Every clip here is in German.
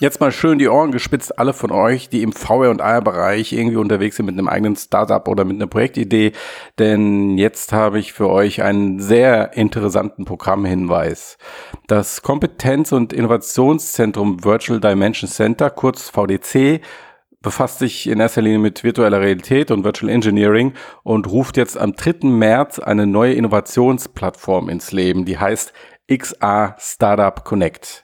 Jetzt mal schön die Ohren gespitzt, alle von euch, die im VR- und AR-Bereich irgendwie unterwegs sind mit einem eigenen Startup oder mit einer Projektidee. Denn jetzt habe ich für euch einen sehr interessanten Programmhinweis. Das Kompetenz- und Innovationszentrum Virtual Dimension Center, kurz VDC, befasst sich in erster Linie mit virtueller Realität und Virtual Engineering und ruft jetzt am 3. März eine neue Innovationsplattform ins Leben, die heißt XA Startup Connect.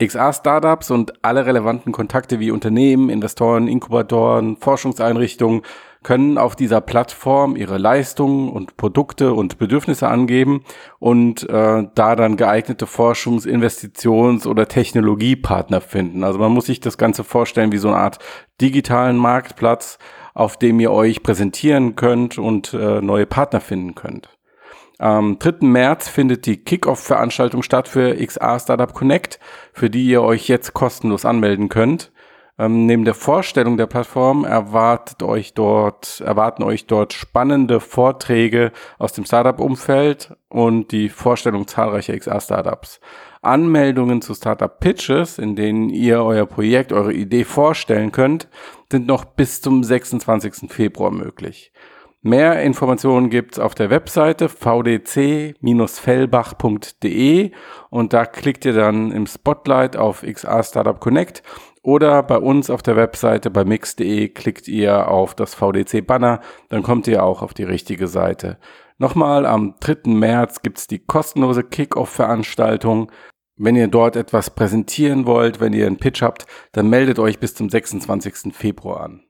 XA-Startups und alle relevanten Kontakte wie Unternehmen, Investoren, Inkubatoren, Forschungseinrichtungen können auf dieser Plattform ihre Leistungen und Produkte und Bedürfnisse angeben und äh, da dann geeignete Forschungs-, Investitions- oder Technologiepartner finden. Also man muss sich das Ganze vorstellen wie so eine Art digitalen Marktplatz, auf dem ihr euch präsentieren könnt und äh, neue Partner finden könnt. Am 3. März findet die Kickoff-Veranstaltung statt für XA Startup Connect, für die ihr euch jetzt kostenlos anmelden könnt. Ähm, neben der Vorstellung der Plattform erwartet euch dort, erwarten euch dort spannende Vorträge aus dem Startup-Umfeld und die Vorstellung zahlreicher XA-Startups. Anmeldungen zu Startup-Pitches, in denen ihr euer Projekt, eure Idee vorstellen könnt, sind noch bis zum 26. Februar möglich. Mehr Informationen gibt's auf der Webseite vdc-fellbach.de und da klickt ihr dann im Spotlight auf XA Startup Connect oder bei uns auf der Webseite bei mix.de klickt ihr auf das VDC-Banner, dann kommt ihr auch auf die richtige Seite. Nochmal, am 3. März gibt's die kostenlose Kick-Off-Veranstaltung. Wenn ihr dort etwas präsentieren wollt, wenn ihr einen Pitch habt, dann meldet euch bis zum 26. Februar an.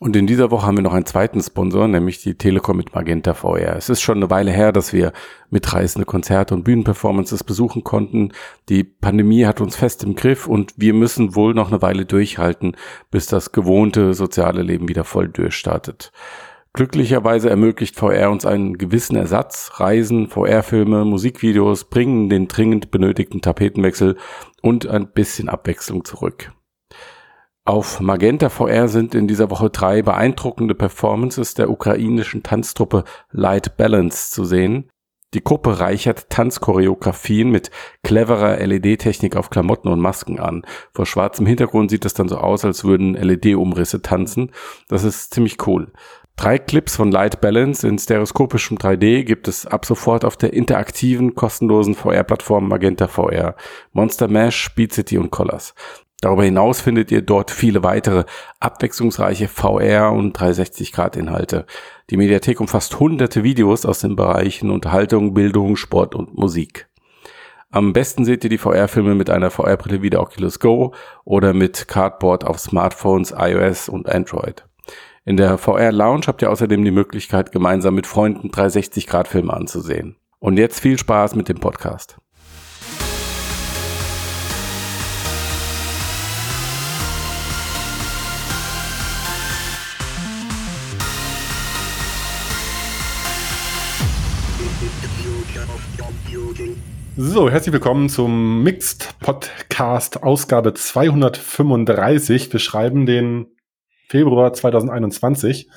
Und in dieser Woche haben wir noch einen zweiten Sponsor, nämlich die Telekom mit Magenta VR. Es ist schon eine Weile her, dass wir mitreißende Konzerte und Bühnenperformances besuchen konnten. Die Pandemie hat uns fest im Griff und wir müssen wohl noch eine Weile durchhalten, bis das gewohnte soziale Leben wieder voll durchstartet. Glücklicherweise ermöglicht VR uns einen gewissen Ersatz. Reisen, VR-Filme, Musikvideos bringen den dringend benötigten Tapetenwechsel und ein bisschen Abwechslung zurück. Auf Magenta VR sind in dieser Woche drei beeindruckende Performances der ukrainischen Tanztruppe Light Balance zu sehen. Die Gruppe reichert Tanzchoreografien mit cleverer LED-Technik auf Klamotten und Masken an. Vor schwarzem Hintergrund sieht es dann so aus, als würden LED-Umrisse tanzen. Das ist ziemlich cool. Drei Clips von Light Balance in stereoskopischem 3D gibt es ab sofort auf der interaktiven, kostenlosen VR-Plattform Magenta VR, Monster Mash, Beat City und Colors. Darüber hinaus findet ihr dort viele weitere abwechslungsreiche VR- und 360-Grad-Inhalte. Die Mediathek umfasst hunderte Videos aus den Bereichen Unterhaltung, Bildung, Sport und Musik. Am besten seht ihr die VR-Filme mit einer VR-Brille wie der Oculus Go oder mit Cardboard auf Smartphones, iOS und Android. In der VR Lounge habt ihr außerdem die Möglichkeit, gemeinsam mit Freunden 360-Grad-Filme anzusehen. Und jetzt viel Spaß mit dem Podcast. So, herzlich willkommen zum Mixed Podcast Ausgabe 235. Wir schreiben den Februar 2021.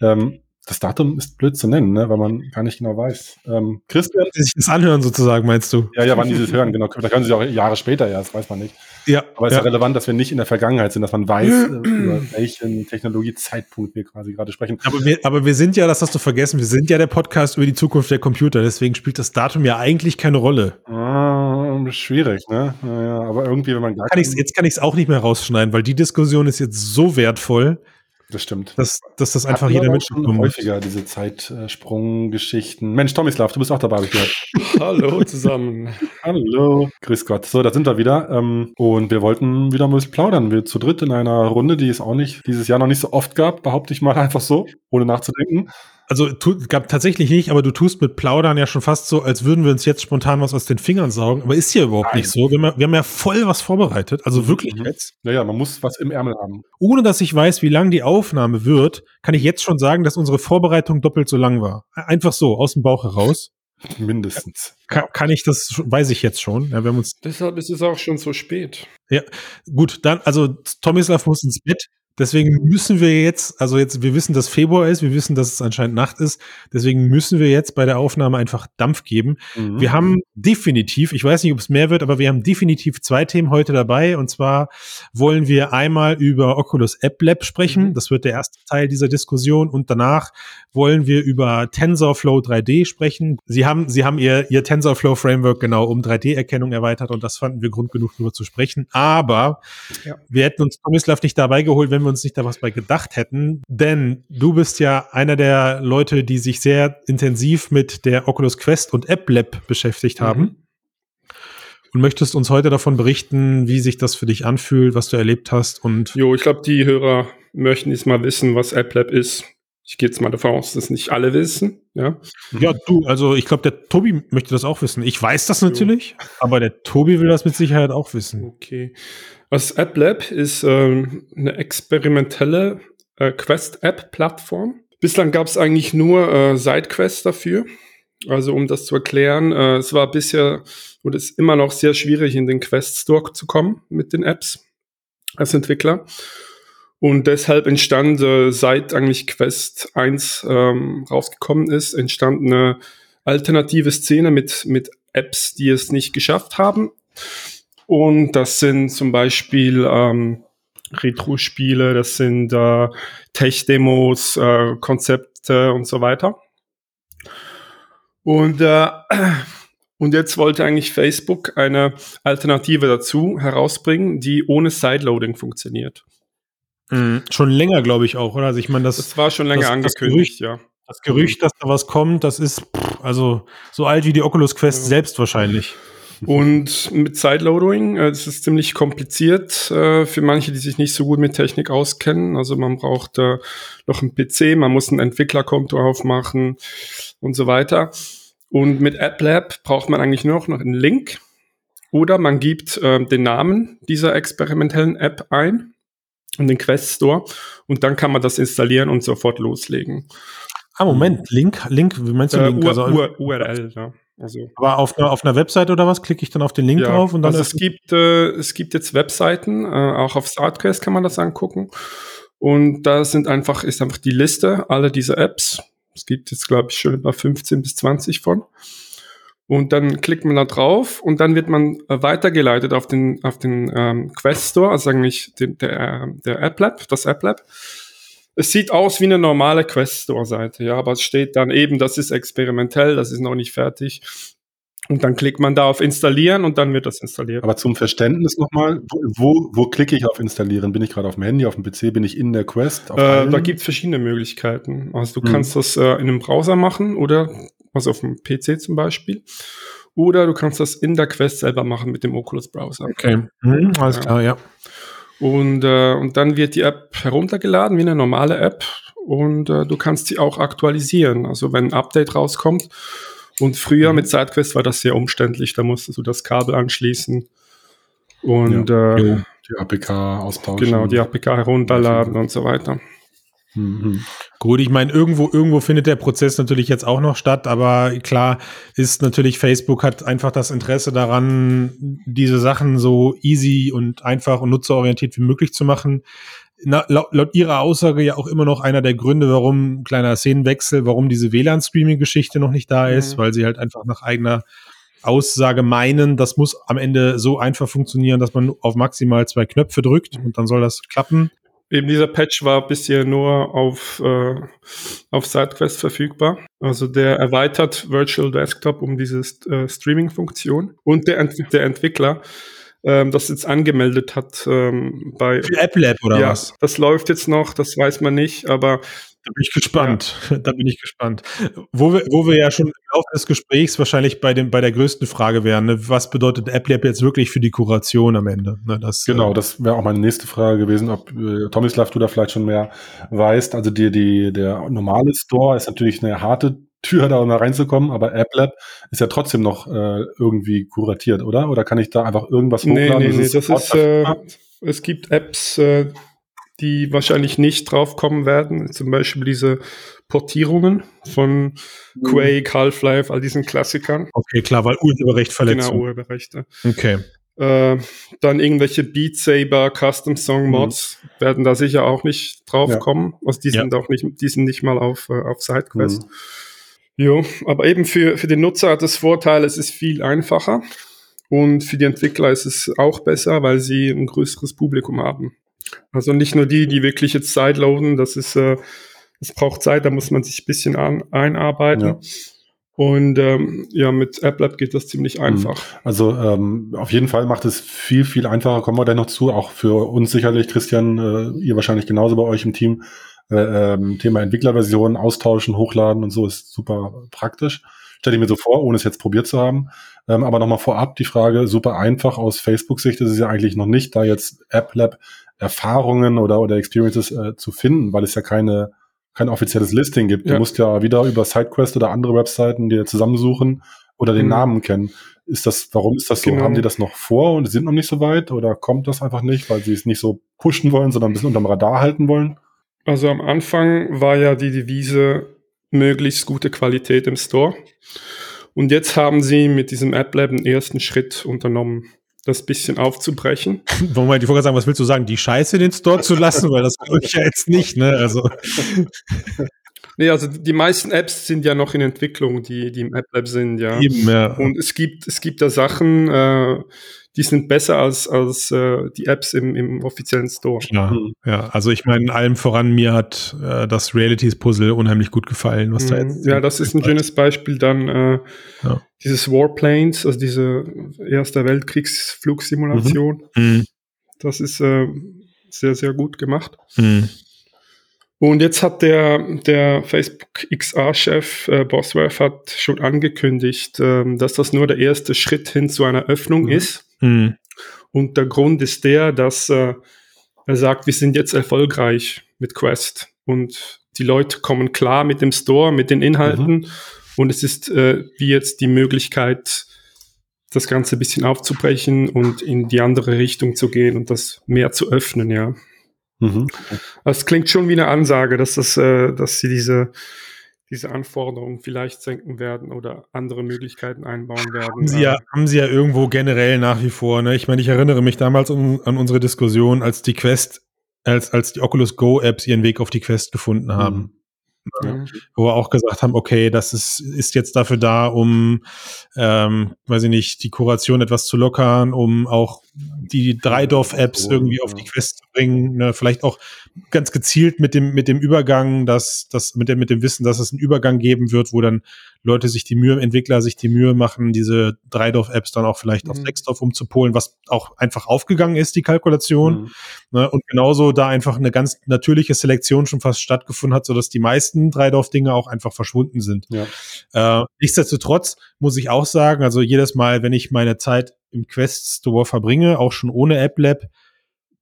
Ähm, das Datum ist blöd zu nennen, ne, weil man gar nicht genau weiß. Ähm, Christian. Die sich das anhören sozusagen, meinst du? Ja, ja, wann die das hören, genau. Da können sie auch Jahre später, ja, das weiß man nicht. Ja. Aber es ja. ist ja relevant, dass wir nicht in der Vergangenheit sind, dass man weiß, äh, über welchen Technologiezeitpunkt wir quasi gerade sprechen. Aber wir, aber wir sind ja, das hast du vergessen, wir sind ja der Podcast über die Zukunft der Computer, deswegen spielt das Datum ja eigentlich keine Rolle. Ah, schwierig, ne? Naja, aber irgendwie, wenn man gar kann ich's, Jetzt kann ich es auch nicht mehr rausschneiden, weil die Diskussion ist jetzt so wertvoll. Das stimmt. Dass, dass das einfach jeder mitbekommen häufiger, diese Zeitsprunggeschichten. Mensch, Tomislav, du bist auch dabei, habe ich gehört. Hallo zusammen. Hallo. Grüß Gott. So, da sind wir wieder. Ähm, und wir wollten wieder ein bisschen plaudern. Wir zu dritt in einer Runde, die es auch nicht dieses Jahr noch nicht so oft gab, behaupte ich mal einfach so, ohne nachzudenken. Also tu, gab tatsächlich nicht, aber du tust mit Plaudern ja schon fast so, als würden wir uns jetzt spontan was aus den Fingern saugen. Aber ist hier überhaupt Nein. nicht so. Wir haben, ja, wir haben, ja, voll was vorbereitet. Also mhm. wirklich mhm. jetzt. Naja, man muss was im Ärmel haben. Ohne dass ich weiß, wie lang die Aufnahme wird, kann ich jetzt schon sagen, dass unsere Vorbereitung doppelt so lang war. Einfach so, aus dem Bauch heraus. Mindestens. Kann, kann, ich das, weiß ich jetzt schon. Ja, wir haben uns Deshalb ist es auch schon so spät. Ja, gut, dann, also Tomislav muss ins Bett. Deswegen müssen wir jetzt, also jetzt, wir wissen, dass Februar ist, wir wissen, dass es anscheinend Nacht ist. Deswegen müssen wir jetzt bei der Aufnahme einfach Dampf geben. Mhm. Wir haben definitiv, ich weiß nicht, ob es mehr wird, aber wir haben definitiv zwei Themen heute dabei. Und zwar wollen wir einmal über Oculus App Lab sprechen. Mhm. Das wird der erste Teil dieser Diskussion. Und danach wollen wir über TensorFlow 3D sprechen. Sie haben, Sie haben Ihr, Ihr TensorFlow Framework genau um 3D-Erkennung erweitert und das fanden wir Grund genug, darüber zu sprechen. Aber Ja. wir hätten uns Tomislav nicht dabei geholt, wenn wir uns nicht da was bei gedacht hätten. Denn du bist ja einer der Leute, die sich sehr intensiv mit der Oculus Quest und App Lab beschäftigt haben. Mhm. Und möchtest uns heute davon berichten, wie sich das für dich anfühlt, was du erlebt hast und Jo, ich glaube, die Hörer möchten jetzt mal wissen, was AppLab ist. Ich gehe jetzt mal davon aus, dass nicht alle wissen. Ja. ja, du, also ich glaube, der Tobi möchte das auch wissen. Ich weiß das natürlich, aber der Tobi will das mit Sicherheit auch wissen. Okay. Was AppLab ist ähm, eine experimentelle äh, Quest-App-Plattform. Bislang gab es eigentlich nur äh, SideQuest dafür. Also um das zu erklären, äh, es war bisher und ist immer noch sehr schwierig, in den Quest Store zu kommen mit den Apps als Entwickler. Und deshalb entstand, äh, seit eigentlich Quest 1 ähm, rausgekommen ist, entstand eine alternative Szene mit, mit Apps, die es nicht geschafft haben. Und das sind zum Beispiel ähm, Retro-Spiele, das sind äh, Tech-Demos, äh, Konzepte und so weiter. Und, äh, und jetzt wollte eigentlich Facebook eine Alternative dazu herausbringen, die ohne Sideloading funktioniert. Mhm. Schon länger, glaube ich auch, oder? Also ich meine, das, Das war schon länger das- das angekündigt, ja. das Gerücht, dass da was kommt, das ist pff, also so alt wie die Oculus Quest Ja. selbst wahrscheinlich. Und mit Sideloading, äh, das ist ziemlich kompliziert äh, für manche, die sich nicht so gut mit Technik auskennen. Also man braucht äh, noch einen PC, man muss ein Entwicklerkonto aufmachen und so weiter. Und mit AppLab braucht man eigentlich nur noch einen Link oder man gibt äh, den Namen dieser experimentellen App ein in den Quest Store und dann kann man das installieren und sofort loslegen. Ah, Moment, Link, Link, wie meinst du Äh, Link? U Also, URL, ja. Also aber auf einer, auf einer Website oder was klicke ich dann auf den Link Ja, drauf und dann also es gibt, äh, es gibt jetzt Webseiten, äh, auch auf StartQuest kann man das angucken. Und da sind einfach, ist einfach die Liste aller dieser Apps. Es gibt jetzt, glaube ich, schon etwa 15 bis 20 von. Und dann klickt man da drauf und dann wird man äh, weitergeleitet auf den, auf den ähm, Quest Store, also eigentlich den, der, äh, der App Lab, das App Lab. Es sieht aus wie eine normale Quest Store Seite, ja, aber es steht dann eben, das ist experimentell, das ist noch nicht fertig. Und dann klickt man da auf Installieren und dann wird das installiert. Aber zum Verständnis nochmal, wo, wo, klicke ich auf Installieren? Bin ich gerade auf dem Handy, auf dem PC, bin ich in der Quest? Auf Äh, da gibt es verschiedene Möglichkeiten. Also du Mhm. kannst das äh, in einem Browser machen oder also auf dem PC zum Beispiel. Oder du kannst das in der Quest selber machen mit dem Oculus Browser. Okay, mhm, alles Ja. klar, ja. Und, äh, und dann wird die App heruntergeladen wie eine normale App und äh, du kannst sie auch aktualisieren. Also wenn ein Update rauskommt. Und früher Mhm. mit SideQuest war das sehr umständlich. Da musstest du das Kabel anschließen und Jo. äh, die APK austauschen. genau die APK herunterladen und so weiter. Mhm. Gut, ich meine, irgendwo, irgendwo findet der Prozess natürlich jetzt auch noch statt, aber klar ist natürlich, Facebook hat einfach das Interesse daran, diese Sachen so easy und einfach und nutzerorientiert wie möglich zu machen. Na, laut, laut ihrer Aussage ja auch immer noch einer der Gründe, warum, kleiner Szenenwechsel, warum diese WLAN-Streaming-Geschichte noch nicht da ist, Mhm. weil sie halt einfach nach eigener Aussage meinen, das muss am Ende so einfach funktionieren, dass man auf maximal zwei Knöpfe drückt und dann soll das klappen. Eben dieser Patch war bisher nur auf, äh, auf SideQuest verfügbar. Also der erweitert Virtual Desktop um diese äh, Streaming-Funktion. Und der, Ent der Entwickler, ähm, das jetzt angemeldet hat ähm, bei Für App Lab oder ja, was? das läuft jetzt noch, das weiß man nicht, aber Da bin ich gespannt. Da bin ich gespannt. Wo wir, wo wir ja schon im Laufe des Gesprächs wahrscheinlich bei, dem, bei der größten Frage wären, ne? was bedeutet AppLab jetzt wirklich für die Kuration am Ende? Ne? Das, Genau, äh, das wäre auch meine nächste Frage gewesen, ob äh, Tomislav, du da vielleicht schon mehr weißt. Also die, die, der normale Store ist natürlich eine harte Tür, da mal reinzukommen, aber AppLab ist ja trotzdem noch äh, irgendwie kuratiert, oder? Oder kann ich da einfach irgendwas nee, hochladen? nee, nee, es das ist, äh, es gibt Apps, äh, die wahrscheinlich nicht draufkommen werden. Zum Beispiel diese Portierungen von Quake, Half-Life, all diesen Klassikern. Okay, klar, weil Urheberrecht Genau, Verletzung. Urheberrechte. Okay. Äh, dann irgendwelche Beat Saber Custom Song Mods mhm. werden da sicher auch nicht drauf ja. kommen. Also die sind ja. auch nicht, die sind nicht mal auf, äh, auf SideQuest. Mhm. Jo, aber eben für, für den Nutzer hat das Vorteil, es ist viel einfacher. Und für die Entwickler ist es auch besser, weil sie ein größeres Publikum haben. Also nicht nur die, die wirklich jetzt sideloaden, das ist, äh, es braucht Zeit, da muss man sich ein bisschen an, einarbeiten. Ja. Und ähm, ja, mit AppLab geht das ziemlich mhm. einfach. Also ähm, auf jeden Fall macht es viel, viel einfacher. Kommen wir da noch zu, auch für uns sicherlich, Christian, äh, ihr wahrscheinlich genauso bei euch im Team. Äh, ähm, Thema Entwicklerversion, austauschen, hochladen und so ist super praktisch. Stelle ich mir so vor, ohne es jetzt probiert zu haben. Ähm, aber nochmal vorab die Frage, super einfach aus Facebook-Sicht ist es ja eigentlich noch nicht, da jetzt AppLab Erfahrungen oder, oder Experiences äh, zu finden, weil es ja keine kein offizielles Listing gibt. Ja. Du musst ja wieder über SideQuest oder andere Webseiten dir zusammensuchen oder den mhm. Namen kennen. Ist das, warum ist das so? Genau. Haben die das noch vor und sind noch nicht so weit oder kommt das einfach nicht, weil sie es nicht so pushen wollen, sondern ein bisschen unterm Radar halten wollen? Also am Anfang war ja die Devise möglichst gute Qualität im Store. Und jetzt haben sie mit diesem App Lab einen ersten Schritt unternommen das bisschen aufzubrechen. Moment, ich wollte sagen, was willst du sagen? Die Scheiße in den Store zu lassen? Weil das glaube ich ja jetzt nicht, ne? Also. Nee, also die meisten Apps sind ja noch in Entwicklung, die, die im App Lab sind, ja. Eben, ja. Und es gibt, es gibt da Sachen, äh, die sind besser als, als äh, die Apps im, im offiziellen Store. Ja, mhm. ja. also ich meine, allem voran, mir hat äh, das Realities-Puzzle unheimlich gut gefallen. Was mhm. da jetzt ja, das ist ein schönes Beispiel. Dann äh, ja. dieses Warplanes, also diese Erster Weltkriegsflugsimulation. Mhm. mhm. Das ist äh, sehr, sehr gut gemacht. Mhm. Und jetzt hat der, der Facebook XR-Chef äh, Bosworth hat schon angekündigt, ähm, dass das nur der erste Schritt hin zu einer Öffnung mhm. ist. Mhm. Und der Grund ist der, dass äh, er sagt, wir sind jetzt erfolgreich mit Quest und die Leute kommen klar mit dem Store, mit den Inhalten mhm. und es ist äh, wie jetzt die Möglichkeit, das Ganze ein bisschen aufzubrechen und in die andere Richtung zu gehen und das mehr zu öffnen, ja. Mhm. Das klingt schon wie eine Ansage, dass das, äh, dass sie diese diese Anforderungen vielleicht senken werden oder andere Möglichkeiten einbauen werden. Haben sie ja, haben sie ja irgendwo generell nach wie vor. Ne? Ich meine, ich erinnere mich damals um, an unsere Diskussion, als die Quest, als, als die Oculus Go Apps ihren Weg auf die Quest gefunden haben. Mhm. Mhm. Wo wir auch gesagt haben, okay, das ist, ist jetzt dafür da, um, ähm, weiß ich nicht, die Kuration etwas zu lockern, um auch die Dreidorf-Apps irgendwie auf die Quest zu bringen, ne? vielleicht auch ganz gezielt mit dem, mit dem Übergang, dass, dass mit dem, mit dem Wissen, dass es einen Übergang geben wird, wo dann Leute sich die Mühe, Entwickler sich die Mühe machen, diese Dreidorf-Apps dann auch vielleicht mhm. auf Nextdorf umzupolen, was auch einfach aufgegangen ist, die Kalkulation. Mhm. Ne? Und genauso da einfach eine ganz natürliche Selektion schon fast stattgefunden hat, sodass die meisten Dreidorf-Dinge auch einfach verschwunden sind. Ja. Äh, nichtsdestotrotz muss ich auch sagen, also jedes Mal, wenn ich meine Zeit im Quest Store verbringe, auch schon ohne App Lab,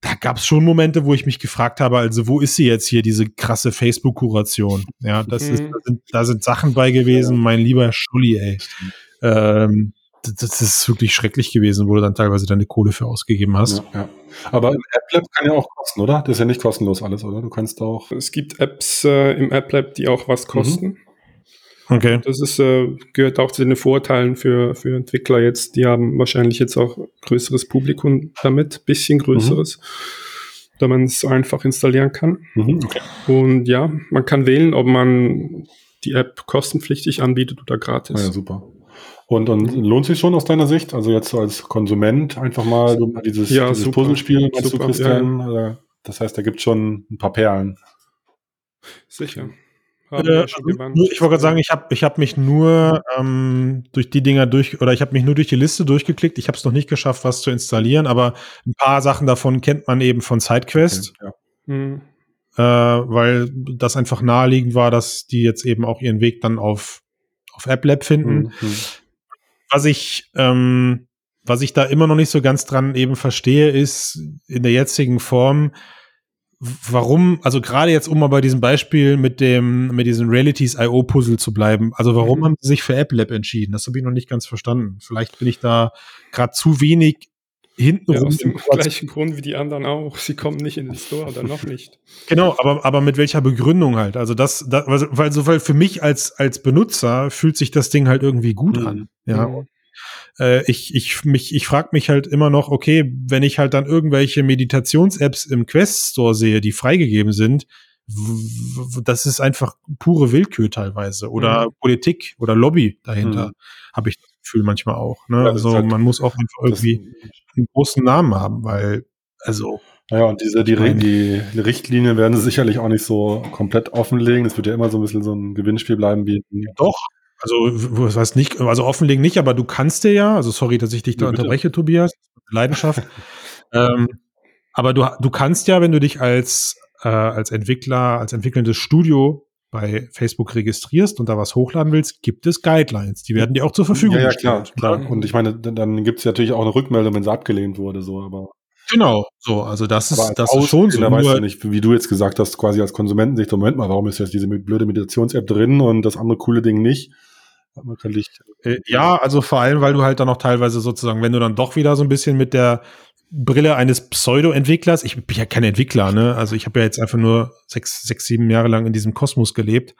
da gab es schon Momente, wo ich mich gefragt habe, also wo ist sie jetzt hier, diese krasse Facebook-Kuration? Ja, das mhm. ist, da sind, da sind Sachen bei gewesen, mein lieber Schulli, ey. Ähm, das, das ist wirklich schrecklich gewesen, wo du dann teilweise deine Kohle für ausgegeben hast. Ja, ja. Aber im AppLab kann ja auch kosten, oder? Das ist ja nicht kostenlos alles, oder? Du kannst auch. Es gibt Apps äh, im AppLab, die auch was kosten. Mhm. Okay. Das ist, äh, gehört auch zu den Vorteilen für, für Entwickler jetzt. Die haben wahrscheinlich jetzt auch größeres Publikum damit, bisschen größeres, mhm. da man es einfach installieren kann. Mhm, okay. Und ja, man kann wählen, ob man die App kostenpflichtig anbietet oder gratis. Ah ja, super. Und, und lohnt sich schon aus deiner Sicht? Also jetzt so als Konsument einfach mal dieses, ja, dieses Puzzlespiel, meinst super, du, Christian? Ja, ja. Das heißt, da gibt schon ein paar Perlen. Sicher. Äh, ich wollte gerade sagen, ich habe ich hab mich nur ähm, durch die Dinger durch oder ich habe mich nur durch die Liste durchgeklickt. Ich habe es noch nicht geschafft, was zu installieren, aber ein paar Sachen davon kennt man eben von SideQuest. Okay, ja. mhm. äh, weil das einfach naheliegend war, dass die jetzt eben auch ihren Weg dann auf, auf AppLab finden. Mhm. Was ich ähm, was ich da immer noch nicht so ganz dran eben verstehe, ist in der jetzigen Form, warum, also gerade jetzt, um mal bei diesem Beispiel mit dem, mit diesem Realities IO Puzzle zu bleiben, also warum mhm. haben sie sich für AppLab entschieden? Das habe ich noch nicht ganz verstanden. Vielleicht bin ich da gerade zu wenig hinten ja, rum. Aus dem gleichen Grund wie die anderen auch. Sie kommen nicht in den Store oder noch nicht. Genau, aber, aber mit welcher Begründung halt? Also das, das weil so, weil für mich als, als Benutzer fühlt sich das Ding halt irgendwie gut mhm. an. Ja. Mhm. Äh, ich, ich, mich, ich frage mich halt immer noch, okay, wenn ich halt dann irgendwelche Meditations-Apps im Quest Store sehe, die freigegeben sind, das ist einfach pure Willkür teilweise oder mhm. Politik oder Lobby dahinter, mhm. habe ich das Gefühl manchmal auch. Ne? Ja, also halt, man muss auch einfach irgendwie einen großen Namen haben, weil, also. Ja, und diese, die, die, die Richtlinien werden sie sicherlich auch nicht so komplett offenlegen. Es wird ja immer so ein bisschen so ein Gewinnspiel bleiben wie. Doch, also, was heißt nicht, also offenlegen nicht, aber du kannst dir ja, also sorry, dass ich dich da ja, unterbreche, Tobias, Leidenschaft. ähm, aber du, du kannst ja, wenn du dich als, äh, als Entwickler, als entwickelndes Studio bei Facebook registrierst und da was hochladen willst, gibt es Guidelines. Die werden dir auch zur Verfügung ja, ja, klar, klar. Und ich meine, dann, gibt es natürlich auch eine Rückmeldung, wenn es abgelehnt wurde, so, aber. Genau, so, also das ist, das ist schon so. Da weißt du nicht, wie du jetzt gesagt hast, quasi als Konsumentensicht, Moment mal, warum ist jetzt diese blöde Meditations-App drin und das andere coole Ding nicht? Man Licht. Äh, ja, also vor allem, weil du halt dann noch teilweise sozusagen, wenn du dann doch wieder so ein bisschen mit der Brille eines Pseudo-Entwicklers, ich bin ja kein Entwickler, ne? Also ich habe ja jetzt einfach nur sechs, sechs, sieben Jahre lang in diesem Kosmos gelebt,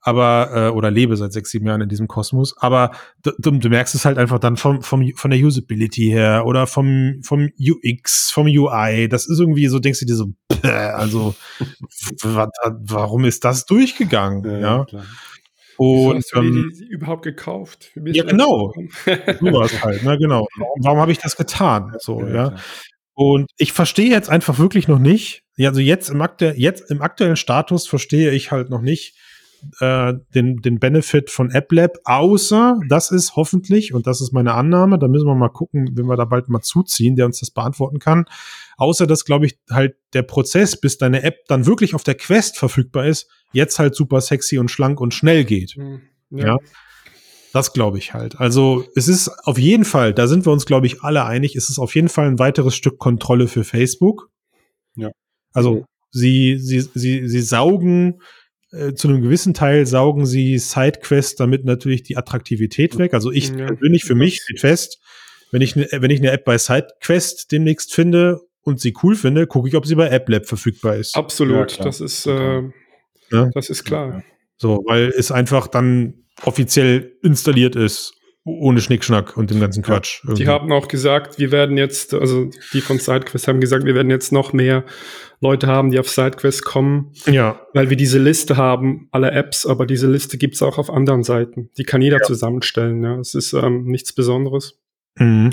aber äh, oder lebe seit sechs, sieben Jahren in diesem Kosmos. Aber du, du merkst es halt einfach dann vom, vom von der Usability her oder vom vom UX, vom UI. Das ist irgendwie so, denkst du dir so, also warum ist das durchgegangen? Ja. ja? Und hast du ähm, die, die überhaupt gekauft? Ja, genau. Sowas halt, ne, genau. Warum habe ich das getan? So, ja. ja. Und ich verstehe jetzt einfach wirklich noch nicht, also jetzt im, aktu jetzt im aktuellen Status verstehe ich halt noch nicht äh, den, den Benefit von AppLab, außer das ist hoffentlich, und das ist meine Annahme, da müssen wir mal gucken, wenn wir da bald mal zuziehen, der uns das beantworten kann, außer dass, glaube ich, halt der Prozess, bis deine App dann wirklich auf der Quest verfügbar ist, jetzt halt super sexy und schlank und schnell geht. Mhm. Ja. ja. Das glaube ich halt. Also es ist auf jeden Fall, da sind wir uns, glaube ich, alle einig, es ist auf jeden Fall ein weiteres Stück Kontrolle für Facebook. Ja. Also sie, sie, sie, sie saugen äh, zu einem gewissen Teil saugen sie Sidequests damit natürlich die Attraktivität weg. Also ich ja. persönlich für mich steht fest, wenn ich, ne, wenn ich eine App bei Sidequest demnächst finde und sie cool finde, gucke ich, ob sie bei AppLab verfügbar ist. Absolut, ja, das ist äh, ja? Das ist klar. So, weil es einfach dann offiziell installiert ist, ohne Schnickschnack und dem ganzen Quatsch. Ja, die haben auch gesagt, wir werden jetzt, also die von SideQuest haben gesagt, wir werden jetzt noch mehr Leute haben, die auf SideQuest kommen. Ja. Weil wir diese Liste haben, alle Apps, aber diese Liste gibt's auch auf anderen Seiten. Die kann jeder ja. zusammenstellen. Ja. Es ist ähm, nichts Besonderes. Mhm.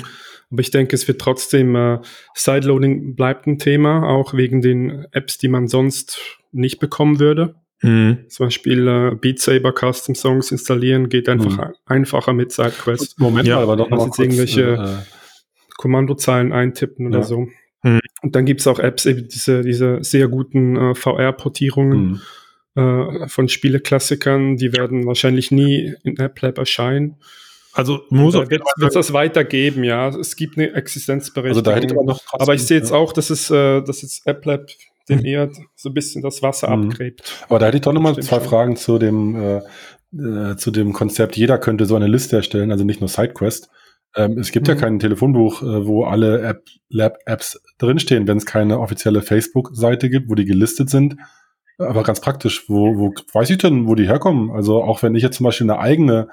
Aber ich denke, es wird trotzdem, äh, Sideloading bleibt ein Thema, auch wegen den Apps, die man sonst nicht bekommen würde. Mhm. Zum Beispiel äh, Beat Saber Custom Songs installieren geht einfach mhm. einfacher mit SideQuest. Moment ja, mal, aber doch noch jetzt irgendwelche äh, Kommandozeilen eintippen oder ja. so. Mhm. Und dann gibt's auch Apps, eben diese, diese sehr guten äh, VR-Portierungen mhm. äh, von Spieleklassikern, die werden wahrscheinlich nie in AppLab erscheinen. Also muss da wird es das weitergeben, ja. Es gibt eine Existenzberechtigung. Also da hätte man noch aber ich sehe jetzt auch, dass es, äh, dass jetzt AppLab dem eher so ein bisschen das Wasser mhm. abgräbt. Aber da hätte ich doch nochmal zwei schon. Fragen zu dem, äh, äh, zu dem Konzept. Jeder könnte so eine Liste erstellen, also nicht nur SideQuest. Ähm, es gibt mhm. ja kein Telefonbuch, äh, wo alle App, Lab-Apps drinstehen, wenn es keine offizielle Facebook-Seite gibt, wo die gelistet sind. Aber ganz praktisch, wo, wo weiß ich denn, wo die herkommen? Also auch wenn ich jetzt zum Beispiel eine eigene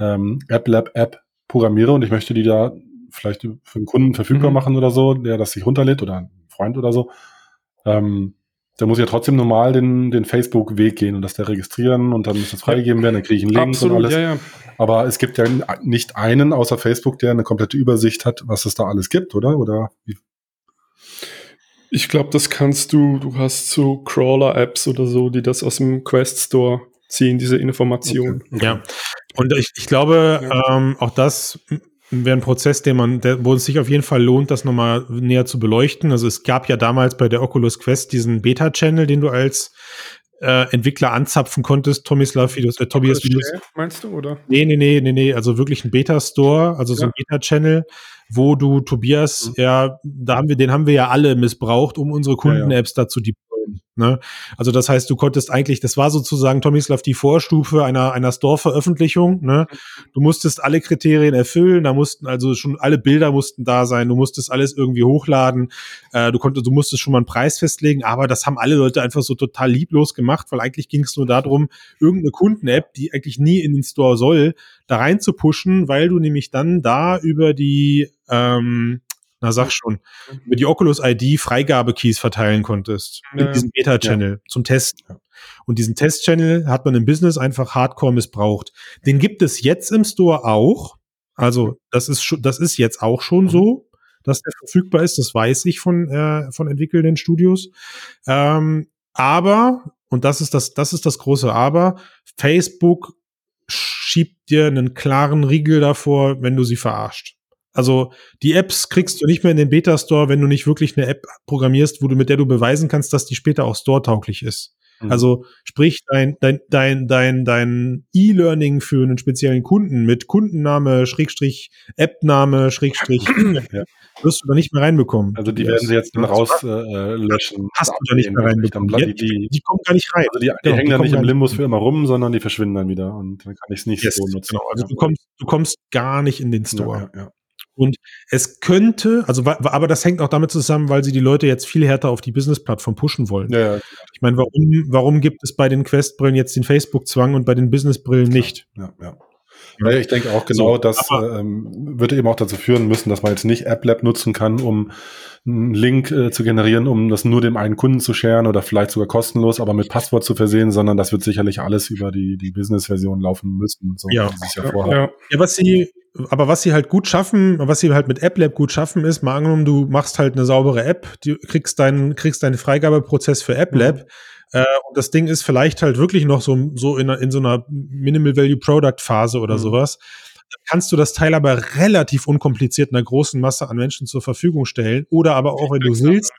ähm, App-Lab-App programmiere und ich möchte die da vielleicht für einen Kunden verfügbar mhm. machen oder so, der das sich runterlädt oder ein Freund oder so, ähm, da muss ich ja trotzdem normal den, den Facebook-Weg gehen und das da registrieren und dann muss das freigegeben werden, dann kriege ich einen Link Absolut, und alles. Ja, ja. Aber es gibt ja nicht einen außer Facebook, der eine komplette Übersicht hat, was es da alles gibt, oder? Oder wie? Ich glaube, das kannst du, du hast so Crawler-Apps oder so, die das aus dem Quest Store ziehen, diese Informationen. Okay. Ja. Und ich, ich glaube, ja. ähm, auch das wäre ein Prozess, den man, der, wo es sich auf jeden Fall lohnt, das nochmal näher zu beleuchten. Also es gab ja damals bei der Oculus Quest diesen Beta-Channel, den du als äh, Entwickler anzapfen konntest, Tomislav, du, äh, Tobias, wie meinst du, oder? Nee, nee, nee, nee, nee, also wirklich ein Beta-Store, also ja. so ein Beta-Channel, wo du Tobias, mhm. ja, da haben wir, den haben wir ja alle missbraucht, um unsere Kunden-Apps ja, ja. dazu deployen. Ne? Also das heißt, du konntest eigentlich, das war sozusagen Tomislav die Vorstufe einer, einer Store-Veröffentlichung. Ne? Du musstest alle Kriterien erfüllen, da mussten also schon alle Bilder mussten da sein, du musstest alles irgendwie hochladen, äh, du konntest, du musstest schon mal einen Preis festlegen, aber das haben alle Leute einfach so total lieblos gemacht, weil eigentlich ging es nur darum, irgendeine Kunden-App, die eigentlich nie in den Store soll, da rein zu pushen, weil du nämlich dann da über die ähm, na sag schon, über die Oculus ID Freigabe-Keys verteilen konntest. Ja. Mit diesem Beta-Channel ja. zum Test. Und diesen Test-Channel hat man im Business einfach hardcore missbraucht. Den gibt es jetzt im Store auch. Also, das ist schon, das ist jetzt auch schon so, dass der verfügbar ist. Das weiß ich von, äh, von entwickelnden Studios. Ähm, aber, und das ist das, das ist das große Aber, Facebook schiebt dir einen klaren Riegel davor, wenn du sie verarscht. Also die Apps kriegst du nicht mehr in den Beta-Store, wenn du nicht wirklich eine App programmierst, wo du mit der du beweisen kannst, dass die später auch store-tauglich ist. Mhm. Also sprich dein dein dein dein dein E-Learning für einen speziellen Kunden mit Kundenname Schrägstrich Appname Schrägstrich ja. wirst du da nicht mehr reinbekommen. Also die werden sie jetzt dann rauslöschen. Äh, Hast du da nicht mehr reinbekommen. Die, die, die, kommen gar nicht rein. Also die, die genau, hängen dann nicht im Limbus für immer rum, sondern die verschwinden dann wieder und dann kann ich es nicht yes, so nutzen. Genau. Also du kommst du kommst gar nicht in den Store. Ja. Und es könnte, also aber das hängt auch damit zusammen, weil sie die Leute jetzt viel härter auf die Business-Plattform pushen wollen. Ja, ja. Ich meine, warum, warum gibt es bei den Quest-Brillen jetzt den Facebook-Zwang und bei den Business-Brillen nicht? Ja, ja. Ja, ich denke auch genau, so, das ähm, würde eben auch dazu führen müssen, dass man jetzt nicht AppLab nutzen kann, um einen Link äh, zu generieren, um das nur dem einen Kunden zu scheren oder vielleicht sogar kostenlos, aber mit Passwort zu versehen, sondern das wird sicherlich alles über die, die Business-Version laufen müssen. So ja, ja, ja. ja, was sie, aber was sie halt gut schaffen, was sie halt mit AppLab gut schaffen, ist, mal angenommen, du machst halt eine saubere App, du kriegst deinen, kriegst deinen Freigabeprozess für AppLab. Mhm. Äh, und das Ding ist vielleicht halt wirklich noch so, so in, in so einer Minimal Value Product Phase oder mhm. sowas. Dann kannst du das Teil aber relativ unkompliziert einer großen Masse an Menschen zur Verfügung stellen. Oder aber auch, wenn du willst,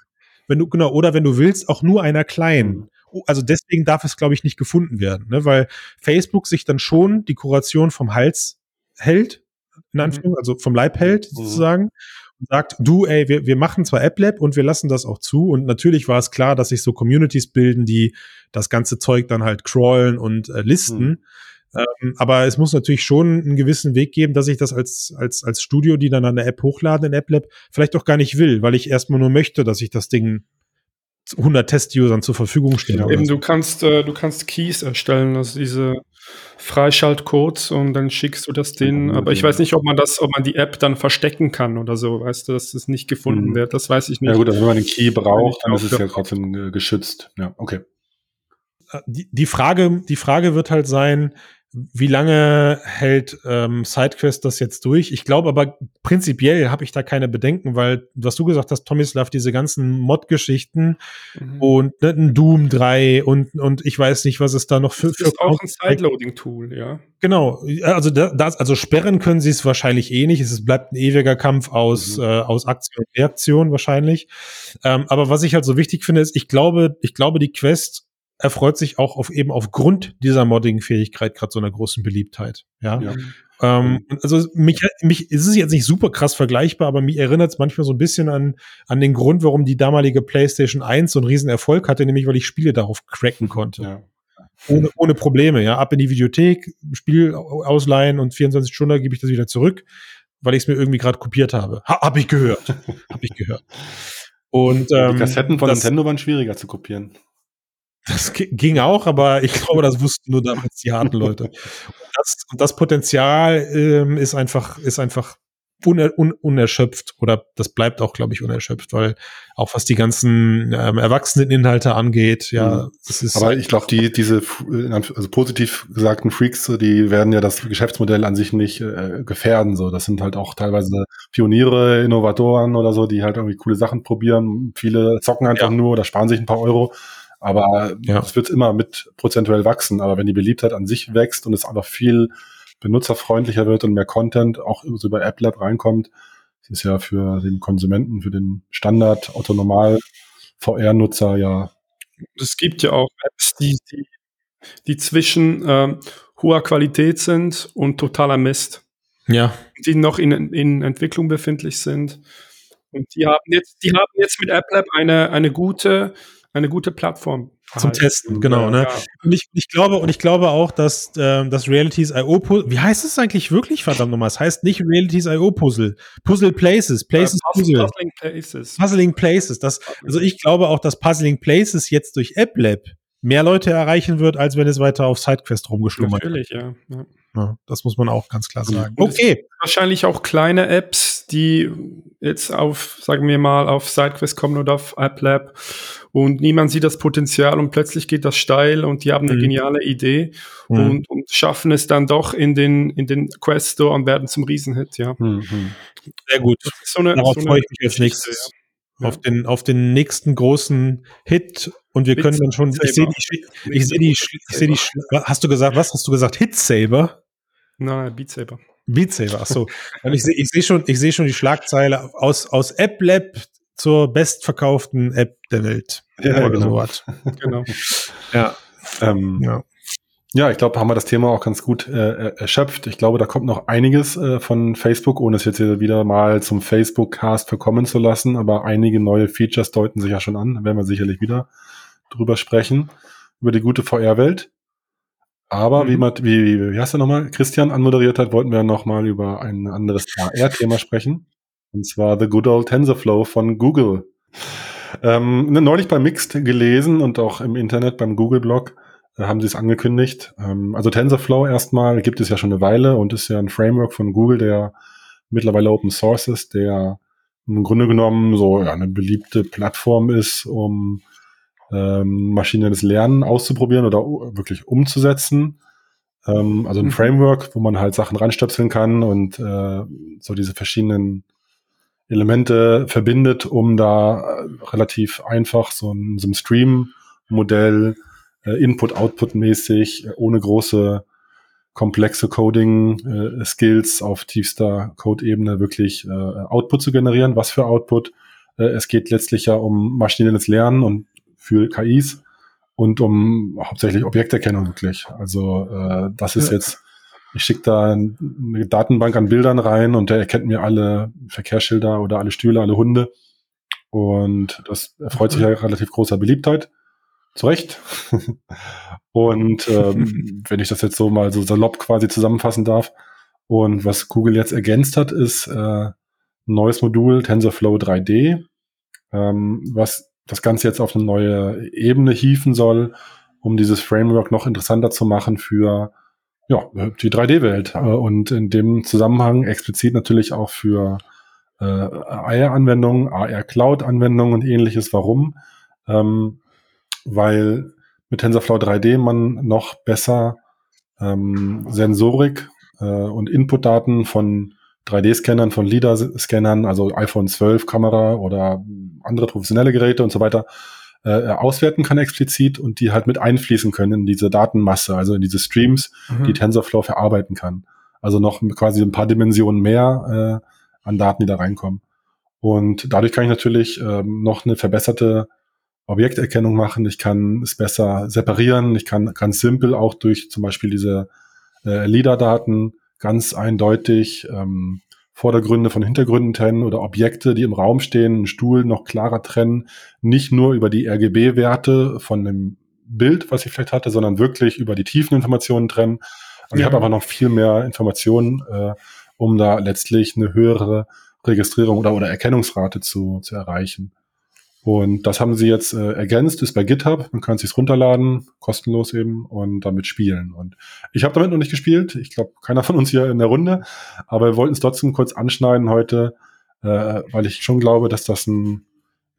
wenn du, genau, oder wenn du willst, auch nur einer kleinen. Mhm. Oh, also deswegen darf es, glaube ich, nicht gefunden werden, ne? weil Facebook sich dann schon die Kuration vom Hals hält, in mhm. Anführungszeichen, also vom Leib hält mhm. sozusagen und sagt, du, ey, wir, wir machen zwar AppLab und wir lassen das auch zu. Und natürlich war es klar, dass sich so Communities bilden, die das ganze Zeug dann halt crawlen und äh, listen. Mhm. Ähm, aber es muss natürlich schon einen gewissen Weg geben, dass ich das als, als, als Studio, die dann eine App hochladen in AppLab, vielleicht auch gar nicht will, weil ich erstmal nur möchte, dass ich das Ding 100 Test-Usern zur Verfügung stelle. Ja, eben, du kannst, äh, du kannst Keys erstellen, also diese Freischaltcodes und dann schickst du das denen. Aber ich weiß nicht, ob man das, ob man die App dann verstecken kann oder so, weißt du, dass es nicht gefunden mhm. wird. Das weiß ich nicht. Ja gut, also wenn man den Key braucht, dann ist es ja trotzdem äh, geschützt. Ja, okay. Äh, die, die Frage, die Frage wird halt sein, wie lange hält ähm, SideQuest das jetzt durch? Ich glaube aber prinzipiell habe ich da keine Bedenken, weil was du gesagt hast, Tomislav, diese ganzen Mod-Geschichten mhm. und ne, ein Doom 3 und, und ich weiß nicht, was es da noch für. Das ist auch ein Sideloading-Tool, ja. Genau. Also das, also sperren können sie es wahrscheinlich eh nicht. Es bleibt ein ewiger Kampf aus, mhm. äh, aus Aktion und Reaktion wahrscheinlich. Ähm, aber was ich halt so wichtig finde, ist, ich glaube, ich glaube, die Quest erfreut sich auch auf eben aufgrund dieser Modding-Fähigkeit gerade so einer großen Beliebtheit. Ja. ja. Ähm, also mich, mich ist es jetzt nicht super krass vergleichbar, aber mich erinnert es manchmal so ein bisschen an, an den Grund, warum die damalige PlayStation 1 so einen riesen Erfolg hatte, nämlich weil ich Spiele darauf cracken konnte. Ja. Ohne, ohne Probleme, ja. Ab in die Videothek, Spiel ausleihen und 24 Stunden gebe ich das wieder zurück, weil ich es mir irgendwie gerade kopiert habe. Ha, hab ich gehört. hab ich gehört. Und, ähm, die Kassetten von das, Nintendo waren schwieriger zu kopieren. Das ging auch, aber ich glaube, das wussten nur damals die harten Leute. Und das, das Potenzial ähm, ist einfach, ist einfach uner, un, unerschöpft oder das bleibt auch, glaube ich, unerschöpft, weil auch was die ganzen ähm, Erwachseneninhalte angeht, ja, mhm. das ist. Aber ich glaube, die, diese, also positiv gesagten Freaks, die werden ja das Geschäftsmodell an sich nicht äh, gefährden, so. Das sind halt auch teilweise Pioniere, Innovatoren oder so, die halt irgendwie coole Sachen probieren. Viele zocken einfach ja. nur oder sparen sich ein paar Euro. Aber ja. es wird immer mit prozentuell wachsen. Aber wenn die Beliebtheit an sich wächst und es einfach viel benutzerfreundlicher wird und mehr Content auch so über AppLab reinkommt, das ist ja für den Konsumenten, für den Standard Autonormal VR-Nutzer ja. Es gibt ja auch Apps, die, die, die zwischen ähm, hoher Qualität sind und totaler Mist. Ja. Die noch in, in Entwicklung befindlich sind. Und die haben jetzt, die haben jetzt mit AppLab eine, eine gute eine gute Plattform. Zum erhalten. Testen, genau. Ja, ne? ja. Und ich, ich glaube, und ich glaube auch, dass ähm, das Realities IO Puzzle, wie heißt es eigentlich wirklich, verdammt nochmal? Es heißt nicht Realities IO Puzzle, Puzzle Places, Places Äh, Puzzle. Puzzling Places. Puzzling Places. Das, also ich glaube auch, dass Puzzling Places jetzt durch AppLab mehr Leute erreichen wird, als wenn es weiter auf SideQuest rumgeschlummert. Natürlich, ja. ja. Ja, das muss man auch ganz klar sagen. Und Okay. Wahrscheinlich auch kleine Apps, die jetzt auf, sagen wir mal, auf SideQuest kommen oder auf AppLab und niemand sieht das Potenzial und plötzlich geht das steil und die haben eine Mhm. geniale Idee Mhm. und, und schaffen es dann doch in den, in den Quest Store und werden zum Riesenhit, ja. Hm, hm. Sehr gut. So eine, Darauf so freue ich mich als nächstes. Ja. Auf den, auf den nächsten großen Hit und wir Beat können dann schon, ich sehe die, ich sehe die, ich sehe die, hast du gesagt, was hast du gesagt? Hit Saber? Nein, Beat Saber. Beat Saber, ach so. Und ich sehe, ich sehe schon, ich sehe schon die Schlagzeile aus, aus App Lab zur bestverkauften App der Welt. Ja, Oder genau. sowas. Genau. Ja, Ähm, ja. Ja, ich glaube, haben wir das Thema auch ganz gut äh, äh, erschöpft. Ich glaube, da kommt noch einiges äh, von Facebook, ohne es jetzt hier wieder mal zum Facebook-Cast verkommen zu lassen. Aber einige neue Features deuten sich ja schon an. Da werden wir sicherlich wieder drüber sprechen. Über die gute VR-Welt. Aber wie, Mhm. man, wie, wie, wie heißt er nochmal? Christian anmoderiert hat, wollten wir nochmal über ein anderes AR-Thema sprechen. Und zwar The Good Old TensorFlow von Google. Ähm, ne, neulich beim Mixed gelesen und auch im Internet beim Google-Blog haben sie es angekündigt. Ähm, also TensorFlow erstmal gibt es ja schon eine Weile und ist ja ein Framework von Google, der mittlerweile Open Source ist, der im Grunde genommen so ja, eine beliebte Plattform ist, um ähm, maschinelles Lernen auszuprobieren oder wirklich umzusetzen. Ähm, also ein Mhm. Framework, wo man halt Sachen ranstöpseln kann und äh, so diese verschiedenen Elemente verbindet, um da äh, relativ einfach so ein, so ein Stream-Modell Input-Output-mäßig, äh, ohne große komplexe Coding-Skills auf tiefster Code-Ebene wirklich äh, Output zu generieren. Was für Output? Äh, es geht letztlich ja um maschinelles Lernen und für KIs und um hauptsächlich Objekterkennung wirklich. Also äh, das ist Ja. jetzt, ich schicke da eine Datenbank an Bildern rein und der erkennt mir alle Verkehrsschilder oder alle Stühle, alle Hunde. Und das erfreut sich ja relativ großer Beliebtheit. Zu Recht. und ähm, wenn ich das jetzt so mal so salopp quasi zusammenfassen darf. Und was Google jetzt ergänzt hat, ist äh, ein neues Modul TensorFlow 3D, ähm, was das Ganze jetzt auf eine neue Ebene hieven soll, um dieses Framework noch interessanter zu machen für ja, die 3D-Welt. Äh, Und in dem Zusammenhang explizit natürlich auch für äh, AR-Anwendungen, AR-Cloud-Anwendungen und ähnliches. Warum? Ähm, weil mit TensorFlow 3D man noch besser ähm, Sensorik äh, und Inputdaten von 3D-Scannern, von LIDAR-Scannern, also iPhone 12 Kamera oder andere professionelle Geräte und so weiter, äh, auswerten kann explizit und die halt mit einfließen können in diese Datenmasse, also in diese Streams, Mhm. die TensorFlow verarbeiten kann. Also noch quasi ein paar Dimensionen mehr äh, an Daten, die da reinkommen. Und dadurch kann ich natürlich ähm, noch eine verbesserte Objekterkennung machen. Ich kann es besser separieren. Ich kann ganz simpel auch durch zum Beispiel diese äh, LIDAR-Daten ganz eindeutig ähm, Vordergründe von Hintergründen trennen oder Objekte, die im Raum stehen, einen Stuhl noch klarer trennen. Nicht nur über die RGB-Werte von dem Bild, was ich vielleicht hatte, sondern wirklich über die tiefen Informationen trennen. Ich Ja. habe aber noch viel mehr Informationen, äh, um da letztlich eine höhere Registrierung oder, oder Erkennungsrate zu, zu erreichen. Und das haben sie jetzt äh, ergänzt, ist bei GitHub. Man kann es sich runterladen, kostenlos eben, und damit spielen. Und ich habe damit noch nicht gespielt. Ich glaube, keiner von uns hier in der Runde. Aber wir wollten es trotzdem kurz anschneiden heute, äh, weil ich schon glaube, dass das einen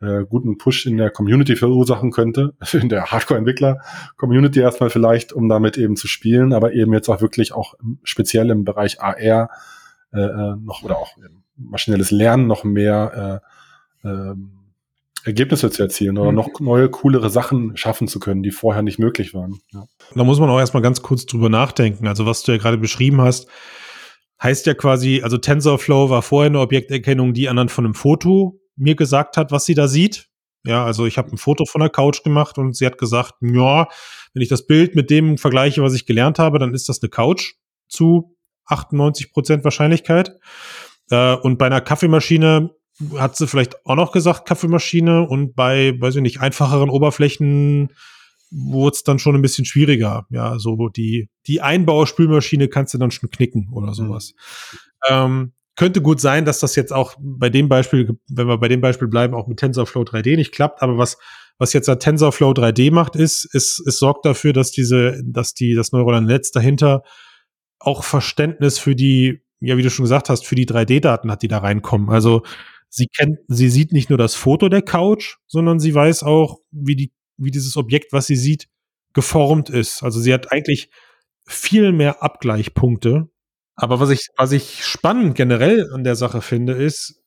äh, guten Push in der Community verursachen könnte. In der Hardcore-Entwickler-Community erstmal vielleicht, um damit eben zu spielen, aber eben jetzt auch wirklich auch speziell im Bereich AR äh, äh, noch oder auch maschinelles Lernen noch mehr äh, ähm, Ergebnisse zu erzielen oder Mhm. noch neue, coolere Sachen schaffen zu können, die vorher nicht möglich waren. Ja. Da muss man auch erstmal ganz kurz drüber nachdenken. Also was du ja gerade beschrieben hast, heißt ja quasi, also TensorFlow war vorher eine Objekterkennung, die anhand von einem Foto mir gesagt hat, was sie da sieht. Ja, also ich habe ein Foto von der Couch gemacht und sie hat gesagt, ja, wenn ich das Bild mit dem vergleiche, was ich gelernt habe, dann ist das eine Couch zu 98 Prozent Wahrscheinlichkeit. Äh, und bei einer Kaffeemaschine hat sie vielleicht auch noch gesagt Kaffeemaschine und bei, weiß ich nicht, einfacheren Oberflächen wurde es dann schon ein bisschen schwieriger. Ja, so die, die Einbauspülmaschine kannst du dann schon knicken oder mhm. sowas. Mhm. Ähm, könnte gut sein, dass das jetzt auch bei dem Beispiel, wenn wir bei dem Beispiel bleiben, auch mit TensorFlow 3D nicht klappt. Aber was, was jetzt der TensorFlow 3D macht, ist, ist, es sorgt dafür, dass diese, dass die, das neuronale Netz dahinter auch Verständnis für die, ja, wie du schon gesagt hast, für die 3D-Daten hat, die da reinkommen. Also sie kennt, sie sieht nicht nur das Foto der Couch, sondern sie weiß auch, wie die wie dieses Objekt, was sie sieht, geformt ist. Also sie hat eigentlich viel mehr Abgleichpunkte. Aber was ich, was ich spannend generell an der Sache finde, ist,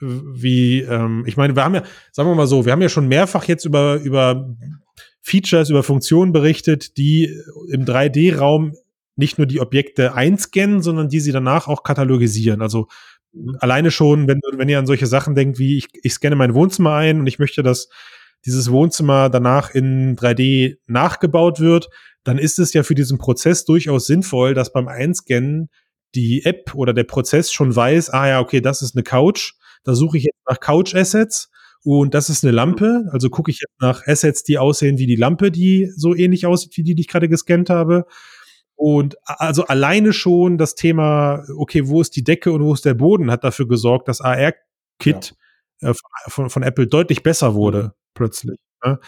wie, ähm, ich meine, wir haben ja, sagen wir mal so, wir haben ja schon mehrfach jetzt über, über Features, über Funktionen berichtet, die im 3D-Raum nicht nur die Objekte einscannen, sondern die sie danach auch katalogisieren. Also alleine schon, wenn, wenn ihr an solche Sachen denkt, wie ich, ich scanne mein Wohnzimmer ein und ich möchte, dass dieses Wohnzimmer danach in 3D nachgebaut wird, dann ist es ja für diesen Prozess durchaus sinnvoll, dass beim Einscannen die App oder der Prozess schon weiß, ah ja, okay, das ist eine Couch, da suche ich jetzt nach Couch-Assets und das ist eine Lampe, also gucke ich jetzt nach Assets, die aussehen wie die Lampe, die so ähnlich aussieht wie die, die ich gerade gescannt habe. Und also alleine schon das Thema, okay, wo ist die Decke und wo ist der Boden, hat dafür gesorgt, dass AR-Kit ja. äh, von, von, Apple deutlich besser wurde. Mhm plötzlich. Ne?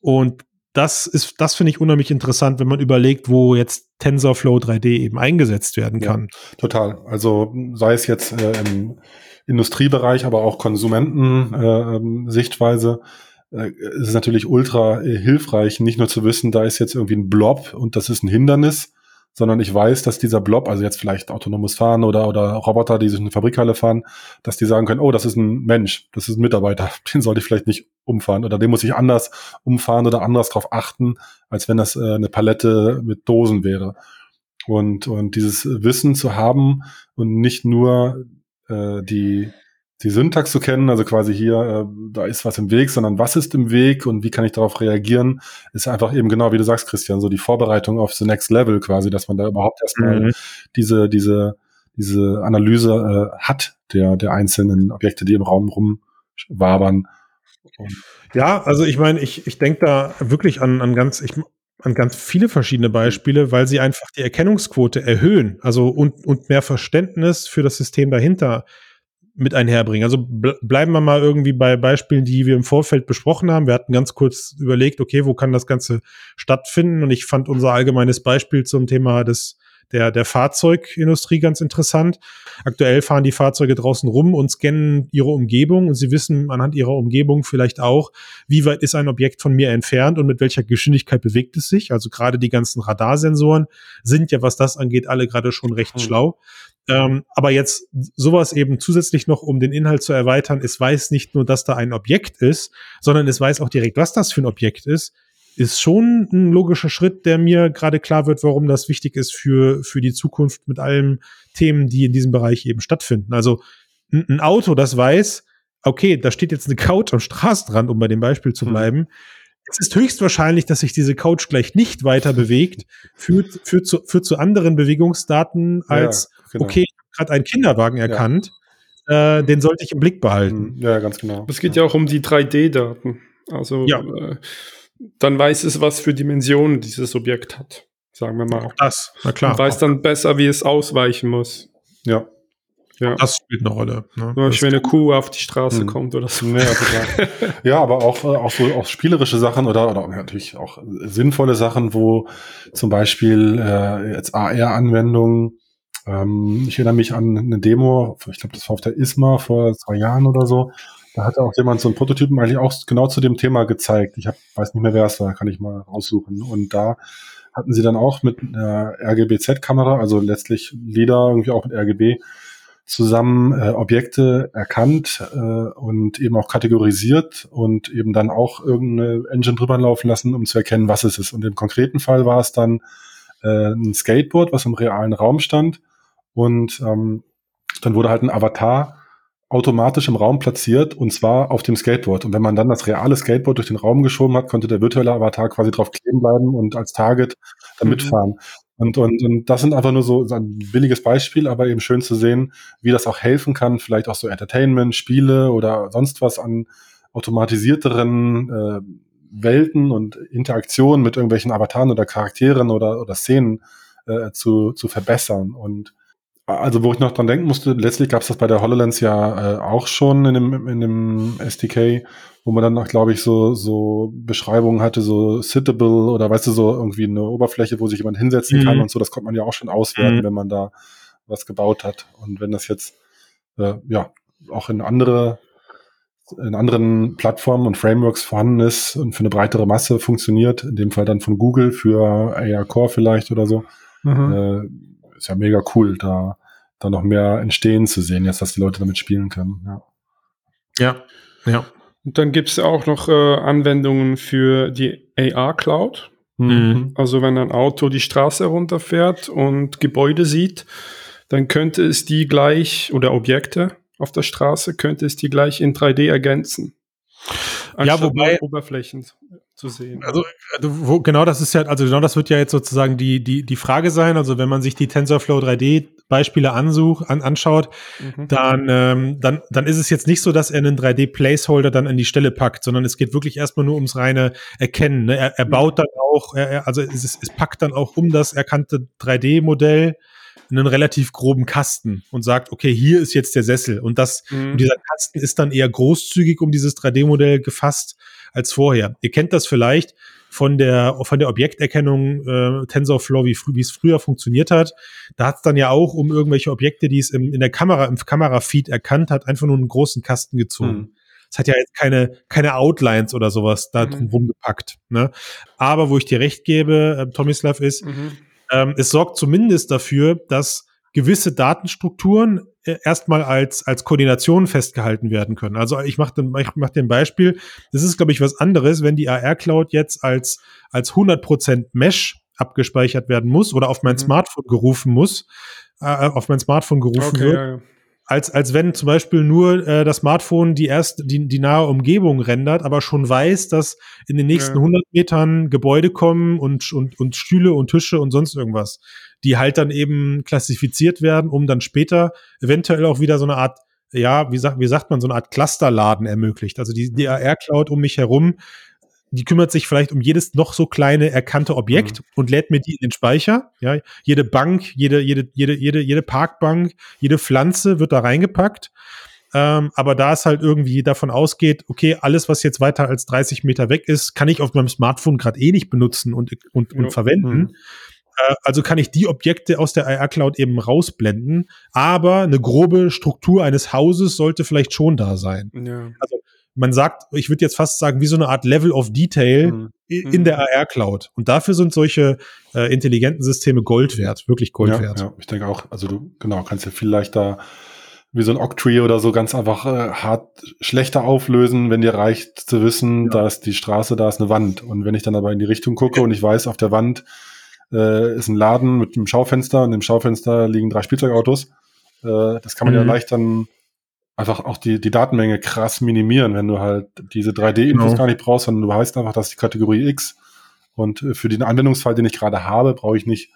Und das ist, das finde ich unheimlich interessant, wenn man überlegt, wo jetzt TensorFlow 3D eben eingesetzt werden kann. Ja, total. Also sei es jetzt äh, im Industriebereich, aber auch Konsumenten-Sichtweise, äh, äh, ist es natürlich ultra äh, hilfreich, nicht nur zu wissen, da ist jetzt irgendwie ein Blob und das ist ein Hindernis, sondern ich weiß, dass dieser Blob, also jetzt vielleicht autonomes Fahren oder, oder Roboter, die sich in eine Fabrikhalle fahren, dass die sagen können, oh, das ist ein Mensch, das ist ein Mitarbeiter, den sollte ich vielleicht nicht umfahren oder den muss ich anders umfahren oder anders drauf achten, als wenn das äh, eine Palette mit Dosen wäre. Und, und dieses Wissen zu haben und nicht nur äh, die, die Syntax zu kennen, also quasi hier, äh, da ist was im Weg, sondern was ist im Weg und wie kann ich darauf reagieren, ist einfach eben genau, wie du sagst, Christian, so die Vorbereitung auf the next level quasi, dass man da überhaupt erstmal mhm. diese, diese, diese Analyse äh, hat der, der einzelnen Objekte, die im Raum rumwabern. Ja, also ich meine, ich, ich denke da wirklich an, an ganz, ich, an ganz viele verschiedene Beispiele, weil sie einfach die Erkennungsquote erhöhen, also und, und mehr Verständnis für das System dahinter mit einherbringen. Also bleiben wir mal irgendwie bei Beispielen, die wir im Vorfeld besprochen haben. Wir hatten ganz kurz überlegt, okay, wo kann das Ganze stattfinden? Und ich fand unser allgemeines Beispiel zum Thema des der, der Fahrzeugindustrie ganz interessant. Aktuell fahren die Fahrzeuge draußen rum und scannen ihre Umgebung und sie wissen anhand ihrer Umgebung vielleicht auch, wie weit ist ein Objekt von mir entfernt und mit welcher Geschwindigkeit bewegt es sich. Also gerade die ganzen Radarsensoren sind ja, was das angeht, alle gerade schon recht mhm. schlau. Ähm, aber jetzt sowas eben zusätzlich noch, um den Inhalt zu erweitern, es weiß nicht nur, dass da ein Objekt ist, sondern es weiß auch direkt, was das für ein Objekt ist ist schon ein logischer Schritt, der mir gerade klar wird, warum das wichtig ist für, für die Zukunft mit allen Themen, die in diesem Bereich eben stattfinden. Also ein, Auto, das weiß, okay, da steht jetzt eine Couch am Straßenrand, um bei dem Beispiel zu hm. bleiben. Hm. Es ist höchstwahrscheinlich, dass sich diese Couch gleich nicht weiter bewegt, führt, führt, zu, führt zu anderen Bewegungsdaten als, ja, genau. okay, ich habe gerade einen Kinderwagen erkannt, ja. äh, den sollte ich im Blick behalten. Hm. Ja, ganz genau. Es geht ja auch um die 3D-Daten. Also ja. Äh, dann weiß es, was für Dimensionen dieses Objekt hat. Sagen wir mal. Auch das, na klar. Und weiß dann besser, wie es ausweichen muss. Ja. Ja. Das spielt eine Rolle. Ne? Beispiel, wenn eine Kuh auf die Straße hm. kommt oder so. Ja, ja aber auch, äh, auch so auch spielerische Sachen oder, oder natürlich auch sinnvolle Sachen, wo zum Beispiel äh, jetzt AR-Anwendungen, ähm, ich erinnere mich an eine Demo, ich glaube, das war auf der ISMA vor zwei Jahren oder so, da hat auch jemand so einen Prototypen eigentlich auch genau zu dem Thema gezeigt. Ich hab, weiß nicht mehr, wer es war, kann ich mal raussuchen. Und da hatten sie dann auch mit einer RGB-Z-Kamera, also letztlich LIDAR, irgendwie auch mit RGB, zusammen äh, Objekte erkannt äh, und eben auch kategorisiert und eben dann auch irgendeine Engine drüber laufen lassen, um zu erkennen, was es ist. Und im konkreten Fall war es dann äh, ein Skateboard, was im realen Raum stand. Und ähm, dann wurde halt ein Avatar automatisch im Raum platziert und zwar auf dem Skateboard. Und wenn man dann das reale Skateboard durch den Raum geschoben hat, konnte der virtuelle Avatar quasi drauf kleben bleiben und als Target dann mhm. mitfahren. Und, und, und das sind einfach nur so, ein billiges Beispiel, aber eben schön zu sehen, wie das auch helfen kann, vielleicht auch so Entertainment, Spiele oder sonst was an automatisierteren äh, Welten und Interaktionen mit irgendwelchen Avataren oder Charakteren oder, oder Szenen äh, zu, zu verbessern. Und also wo ich noch dran denken musste, letztlich gab es das bei der HoloLens ja äh, auch schon in dem, in dem SDK, wo man dann noch, glaube ich, so, so Beschreibungen hatte, so sittable oder weißt du, so irgendwie eine Oberfläche, wo sich jemand hinsetzen mhm. kann und so, das konnte man ja auch schon auswerten, mhm. wenn man da was gebaut hat. Und wenn das jetzt äh, ja auch in andere in anderen Plattformen und Frameworks vorhanden ist und für eine breitere Masse funktioniert, in dem Fall dann von Google für AR Core vielleicht oder so, mhm. äh, ist ja mega cool, da, da noch mehr entstehen zu sehen, jetzt, dass die Leute damit spielen können. Ja, ja. ja. Und dann gibt es auch noch äh, Anwendungen für die AR Cloud. Mhm. Also wenn ein Auto die Straße runterfährt und Gebäude sieht, dann könnte es die gleich oder Objekte auf der Straße, könnte es die gleich in 3D ergänzen. Ja, wobei Oberflächen zu sehen. Also, also wo, genau das ist ja, also genau das wird ja jetzt sozusagen die, die, die Frage sein. Also wenn man sich die TensorFlow 3D Beispiele ansuch, an, anschaut, mhm. dann, ähm, dann, dann ist es jetzt nicht so, dass er einen 3D-Placeholder dann an die Stelle packt, sondern es geht wirklich erstmal nur ums reine Erkennen. Ne? Er, er baut dann auch, er, also es, es packt dann auch um das erkannte 3D-Modell einen relativ groben Kasten und sagt, okay, hier ist jetzt der Sessel. Und das, mhm. und dieser Kasten ist dann eher großzügig um dieses 3D-Modell gefasst als vorher. Ihr kennt das vielleicht von der, von der Objekterkennung äh, TensorFlow, wie, wie es früher funktioniert hat. Da hat es dann ja auch um irgendwelche Objekte, die es im, in der Kamera, im Kamerafeed erkannt hat, einfach nur einen großen Kasten gezogen. Mhm. Es hat ja jetzt keine, keine Outlines oder sowas da mhm. drum gepackt. Ne? Aber wo ich dir recht gebe, äh, Tomislav, ist, mhm. Ähm, es sorgt zumindest dafür, dass gewisse Datenstrukturen erstmal als, als Koordination festgehalten werden können. Also ich mache ich mach dir ein Beispiel. Das ist, glaube ich, was anderes, wenn die AR-Cloud jetzt als, als 100% Mesh abgespeichert werden muss oder auf mein mhm. Smartphone gerufen muss, äh, auf mein Smartphone gerufen okay, wird. Ja, ja als, als wenn zum Beispiel nur äh, das Smartphone die erst die, die nahe Umgebung rendert, aber schon weiß, dass in den nächsten ja. 100 Metern Gebäude kommen und, und, und Stühle und Tische und sonst irgendwas, die halt dann eben klassifiziert werden, um dann später eventuell auch wieder so eine Art ja, wie sagt, wie sagt man, so eine Art Clusterladen ermöglicht. Also die, die AR-Cloud um mich herum die kümmert sich vielleicht um jedes noch so kleine erkannte Objekt mhm. und lädt mir die in den Speicher. Ja, jede Bank, jede, jede, jede, jede, jede Parkbank, jede Pflanze wird da reingepackt. Ähm, aber da es halt irgendwie davon ausgeht, okay, alles, was jetzt weiter als 30 Meter weg ist, kann ich auf meinem Smartphone gerade eh nicht benutzen und, und, und verwenden. Mhm. Äh, also kann ich die Objekte aus der IR Cloud eben rausblenden, aber eine grobe Struktur eines Hauses sollte vielleicht schon da sein. Ja. Also man sagt, ich würde jetzt fast sagen, wie so eine Art Level of Detail mhm. in der AR-Cloud. Und dafür sind solche äh, intelligenten Systeme Gold wert, wirklich Gold ja, wert. Ja, ich denke auch, also du, genau, kannst ja viel leichter wie so ein Octree oder so ganz einfach äh, hart schlechter auflösen, wenn dir reicht zu wissen, ja. da ist die Straße, da ist eine Wand. Und wenn ich dann aber in die Richtung gucke und ich weiß, auf der Wand äh, ist ein Laden mit einem Schaufenster und im Schaufenster liegen drei Spielzeugautos, äh, das kann man mhm. ja leicht dann einfach auch die, die Datenmenge krass minimieren, wenn du halt diese 3D-Infos genau. gar nicht brauchst, sondern du weißt einfach, dass die Kategorie X und für den Anwendungsfall, den ich gerade habe, brauche ich nicht,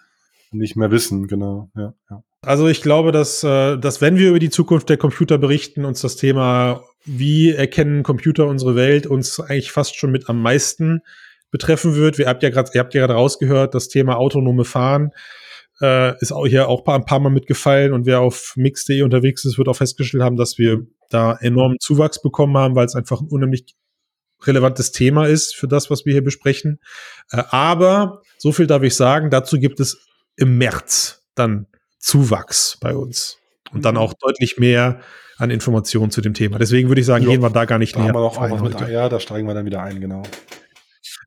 nicht mehr wissen, genau, ja, ja. Also ich glaube, dass, äh, dass wenn wir über die Zukunft der Computer berichten, uns das Thema, wie erkennen Computer unsere Welt, uns eigentlich fast schon mit am meisten betreffen wird. Wir habt ja gerade, ihr habt ja gerade rausgehört, das Thema autonome Fahren äh, ist auch hier auch ein paar Mal mitgefallen und wer auf mix.de unterwegs ist, wird auch festgestellt haben, dass wir da enormen Zuwachs bekommen haben, weil es einfach ein unheimlich relevantes Thema ist für das, was wir hier besprechen. Äh, aber so viel darf ich sagen, dazu gibt es im März dann Zuwachs bei uns und dann mhm. auch deutlich mehr an Informationen zu dem Thema. Deswegen würde ich sagen, jo, gehen wir da gar nicht da näher. Haben wir auch, auch was mit, ja, da steigen wir dann wieder ein, genau.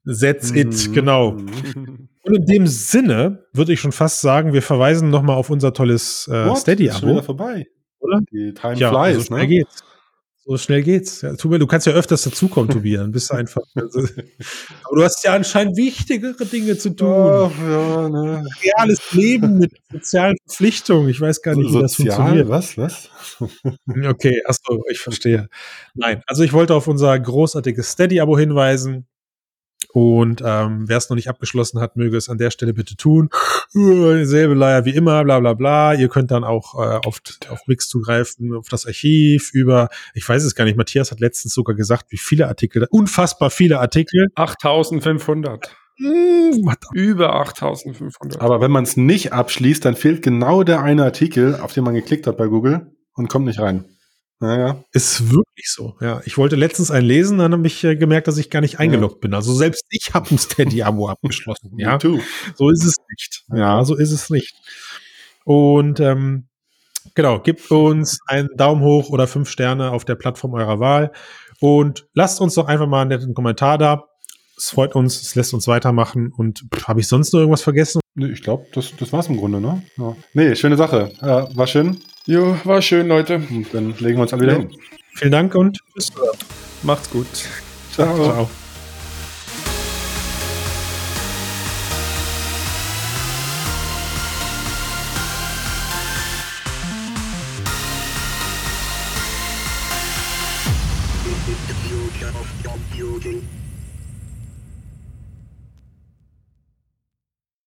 That's it, mhm. genau. Und in dem Sinne würde ich schon fast sagen, wir verweisen nochmal auf unser tolles äh, Steady-Abo. Wieder vorbei. Oder? Die Time ja, flies, so schnell ne? geht's. So schnell geht's. Ja, du kannst ja öfters dazukommen, Tobias. Dann bist du einfach. Also, aber du hast ja anscheinend wichtigere Dinge zu tun. Oh, ja, ne. Reales Leben mit sozialen Verpflichtungen. Ich weiß gar nicht, wie das funktioniert. Was? Was? okay, achso, ich verstehe. Nein, also ich wollte auf unser großartiges Steady-Abo hinweisen. Und ähm, wer es noch nicht abgeschlossen hat, möge es an der Stelle bitte tun. Selbe Leier wie immer, bla bla bla. Ihr könnt dann auch äh, auf, auf Mix zugreifen, auf das Archiv, über, ich weiß es gar nicht, Matthias hat letztens sogar gesagt, wie viele Artikel, unfassbar viele Artikel. 8500. Hm, Über 8500. Aber wenn man es nicht abschließt, dann fehlt genau der eine Artikel, auf den man geklickt hat bei Google und kommt nicht rein. Naja. Ist wirklich so. Ja, ich wollte letztens einen lesen, dann habe ich äh, gemerkt, dass ich gar nicht eingeloggt bin. Also selbst ich habe ein Steady-Abo abgeschlossen. Ja, so ist es nicht. Ja, so ist es nicht. Und ähm, genau, gebt uns einen Daumen hoch oder fünf Sterne auf der Plattform eurer Wahl und lasst uns doch einfach mal einen netten Kommentar da. Es freut uns, es lässt uns weitermachen. Und habe ich sonst noch irgendwas vergessen? Nee, Ich glaube, das, das war's im Grunde, ne? Ja. Nee, schöne Sache. Äh, war schön. Jo, war schön, Leute. Und dann legen wir uns alle wieder Ja. hin. Vielen Dank und bis Macht's gut. Ciao. Ciao.